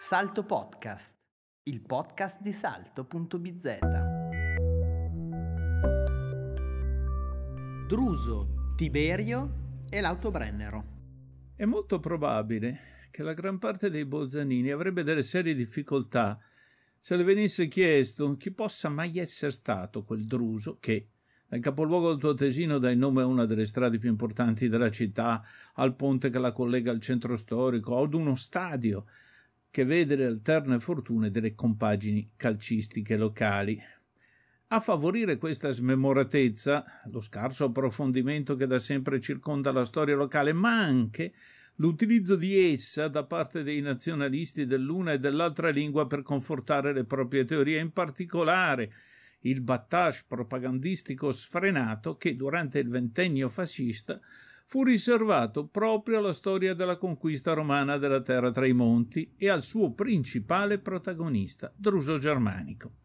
Salto Podcast, il podcast di salto.bz. Druso, Tiberio e l'autobrennero. È molto probabile che la gran parte dei Bolzanini avrebbe delle serie difficoltà se le venisse chiesto chi possa mai essere stato quel Druso che, nel capoluogo del tuo tesino dà il nome a una delle strade più importanti della città, al ponte che la collega al centro storico, ad uno stadio che vede le alterne fortune delle compagini calcistiche locali. A favorire questa smemoratezza, lo scarso approfondimento che da sempre circonda la storia locale, ma anche l'utilizzo di essa da parte dei nazionalisti dell'una e dell'altra lingua per confortare le proprie teorie, in particolare il battage propagandistico sfrenato che durante il ventennio fascista fu riservato proprio alla storia della conquista romana della terra tra i monti e al suo principale protagonista, Druso Germanico.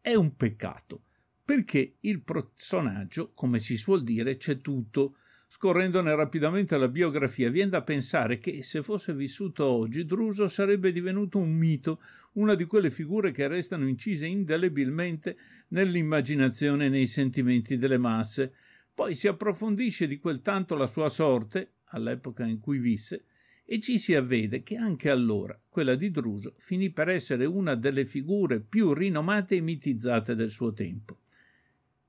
È un peccato, perché il personaggio, come si suol dire, c'è tutto, Scorrendone rapidamente la biografia, viene da pensare che se fosse vissuto oggi, Druso sarebbe divenuto un mito, una di quelle figure che restano incise indelebilmente nell'immaginazione e nei sentimenti delle masse. Poi si approfondisce di quel tanto la sua sorte, all'epoca in cui visse, e ci si avvede che anche allora quella di Druso finì per essere una delle figure più rinomate e mitizzate del suo tempo.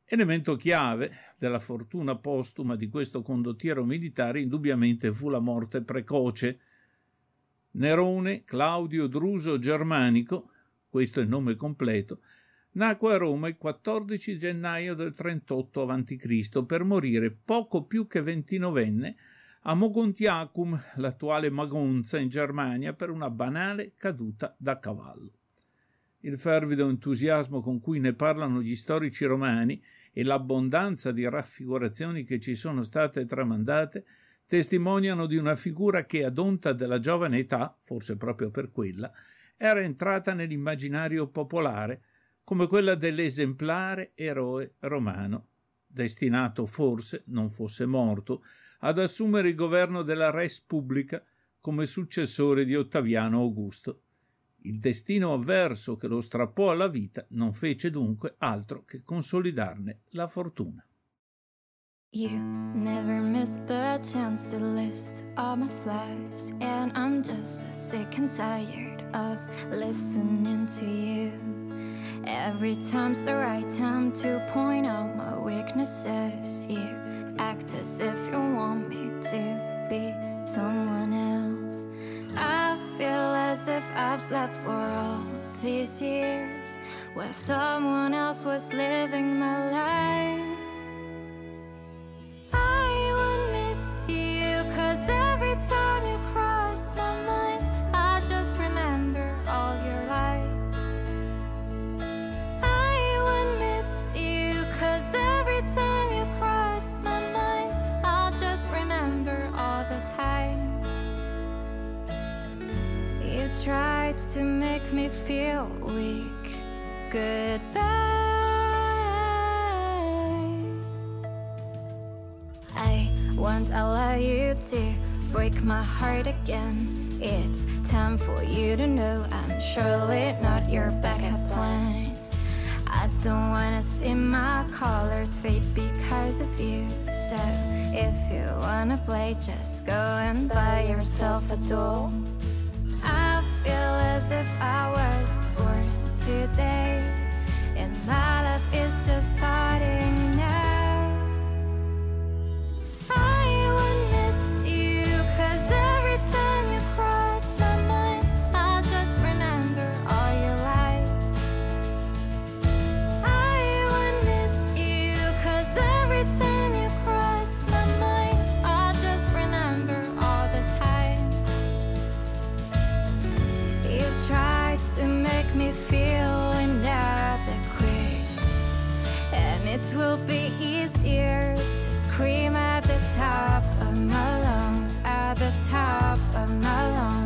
Elemento chiave della fortuna postuma di questo condottiero militare indubbiamente fu la morte precoce. Nerone Claudio Druso Germanico, questo è il nome completo, nacque a Roma il 14 gennaio del 38 a.C. per morire poco più che ventinovenne a Mogontiacum, l'attuale Magonza in Germania, per una banale caduta da cavallo il fervido entusiasmo con cui ne parlano gli storici romani e l'abbondanza di raffigurazioni che ci sono state tramandate testimoniano di una figura che ad onta della giovane età, forse proprio per quella, era entrata nell'immaginario popolare come quella dell'esemplare eroe romano, destinato forse, non fosse morto, ad assumere il governo della Res Pubblica come successore di Ottaviano Augusto. Il destino avverso che lo strappò alla vita non fece dunque altro che consolidarne la fortuna. You never miss the chance to list all my flaws, and I'm just sick and tired of listening to you. Every time's the right time to point out my weaknesses. You act as if you want me to be someone else. I feel as if I've slept for all these years Where someone else was living my life tried to make me feel weak. Goodbye. I won't allow you to break my heart again. It's time for you to know I'm surely not your backup plan. I don't wanna see my colors fade because of you. So if you wanna play, just go and buy yourself a doll feel as if I was born today, and my life is just starting to make me feel inadequate. And it will be easier to scream at the top of my lungs, at the top of my lungs.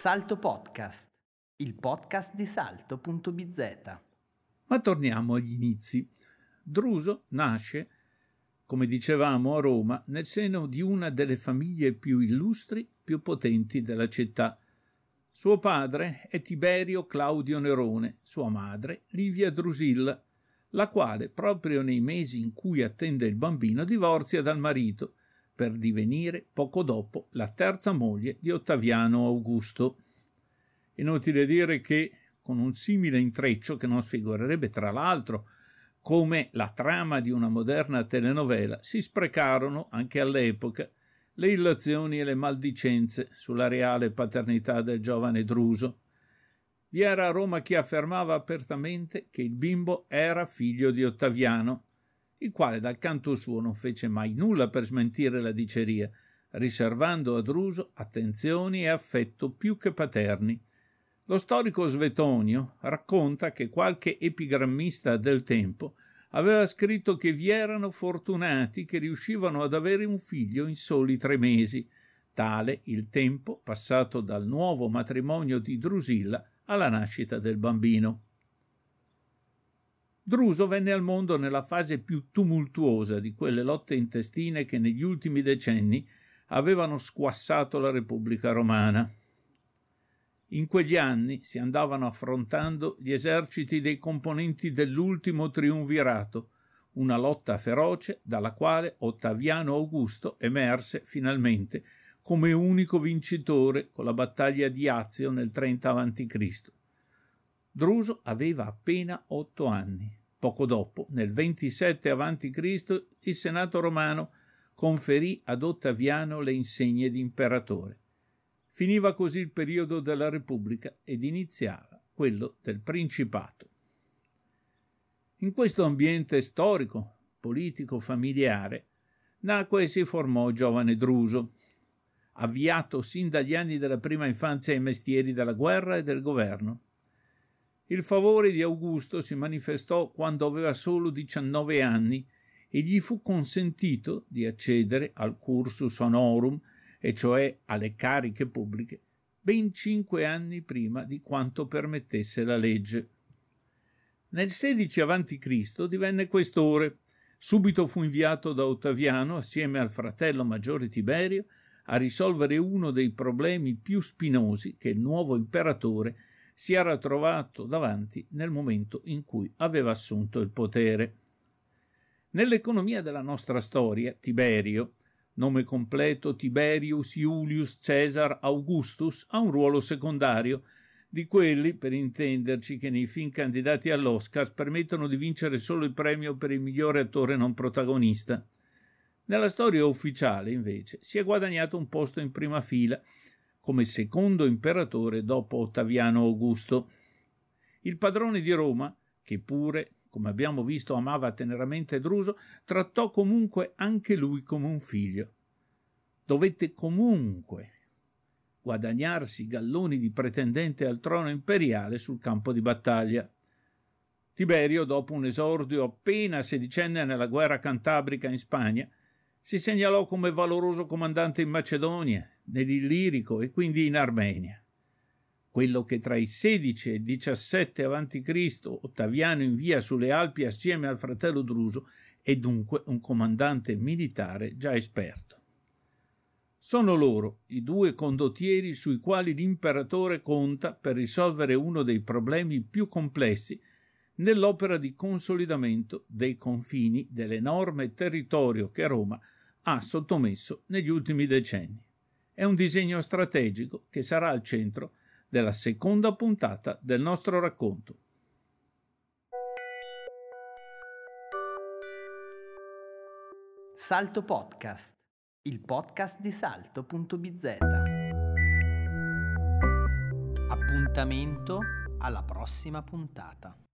Salto Podcast, il podcast di salto.bz. Ma torniamo agli inizi. Druso nasce, come dicevamo, a Roma nel seno di una delle famiglie più illustri, più potenti della città. Suo padre è Tiberio Claudio Nerone, sua madre Livia Drusilla, la quale, proprio nei mesi in cui attende il bambino, divorzia dal marito per divenire poco dopo la terza moglie di Ottaviano Augusto. Inutile dire che, con un simile intreccio che non sfigurerebbe tra l'altro come la trama di una moderna telenovela, si sprecarono anche all'epoca le illazioni e le maldicenze sulla reale paternità del giovane Druso. Vi era a Roma chi affermava apertamente che il bimbo era figlio di Ottaviano, il quale dal canto suo non fece mai nulla per smentire la diceria, riservando a Druso attenzioni e affetto più che paterni. Lo storico Svetonio racconta che qualche epigrammista del tempo aveva scritto che vi erano fortunati che riuscivano ad avere un figlio in soli tre mesi, tale il tempo passato dal nuovo matrimonio di Drusilla alla nascita del bambino. Druso venne al mondo nella fase più tumultuosa di quelle lotte intestine che negli ultimi decenni avevano squassato la Repubblica Romana. In quegli anni si andavano affrontando gli eserciti dei componenti dell'ultimo triunvirato, una lotta feroce dalla quale Ottaviano Augusto emerse finalmente come unico vincitore con la battaglia di Azio nel 30 a.C. Druso aveva appena otto anni. Poco dopo, nel 27 a.C., il Senato romano conferì ad Ottaviano le insegne di imperatore. Finiva così il periodo della Repubblica ed iniziava quello del Principato. In questo ambiente storico, politico, familiare, nacque e si formò giovane Druso, avviato sin dagli anni della prima infanzia ai mestieri della guerra e del governo. Il favore di Augusto si manifestò quando aveva solo 19 anni e gli fu consentito di accedere al cursus honorum e cioè alle cariche pubbliche, ben cinque anni prima di quanto permettesse la legge. Nel 16 a.C. divenne questore. Subito fu inviato da Ottaviano, assieme al fratello maggiore Tiberio, a risolvere uno dei problemi più spinosi che il nuovo imperatore si era trovato davanti nel momento in cui aveva assunto il potere. Nell'economia della nostra storia, Tiberio, nome completo Tiberius Iulius Caesar Augustus, ha un ruolo secondario, di quelli, per intenderci, che nei film candidati all'Oscar permettono di vincere solo il premio per il migliore attore non protagonista. Nella storia ufficiale, invece, si è guadagnato un posto in prima fila come secondo imperatore dopo Ottaviano Augusto. Il padrone di Roma, che pure come abbiamo visto amava teneramente Druso, trattò comunque anche lui come un figlio. Dovette comunque guadagnarsi galloni di pretendente al trono imperiale sul campo di battaglia. Tiberio, dopo un esordio appena sedicenne nella guerra cantabrica in Spagna, si segnalò come valoroso comandante in Macedonia, nell'Illirico e quindi in Armenia quello che tra i 16 e i 17 a.C. Ottaviano invia sulle Alpi assieme al fratello Druso è dunque un comandante militare già esperto. Sono loro i due condottieri sui quali l'imperatore conta per risolvere uno dei problemi più complessi nell'opera di consolidamento dei confini dell'enorme territorio che Roma ha sottomesso negli ultimi decenni. È un disegno strategico che sarà al centro della seconda puntata del nostro racconto. Salto Podcast, il podcast di salto.bz. Appuntamento alla prossima puntata.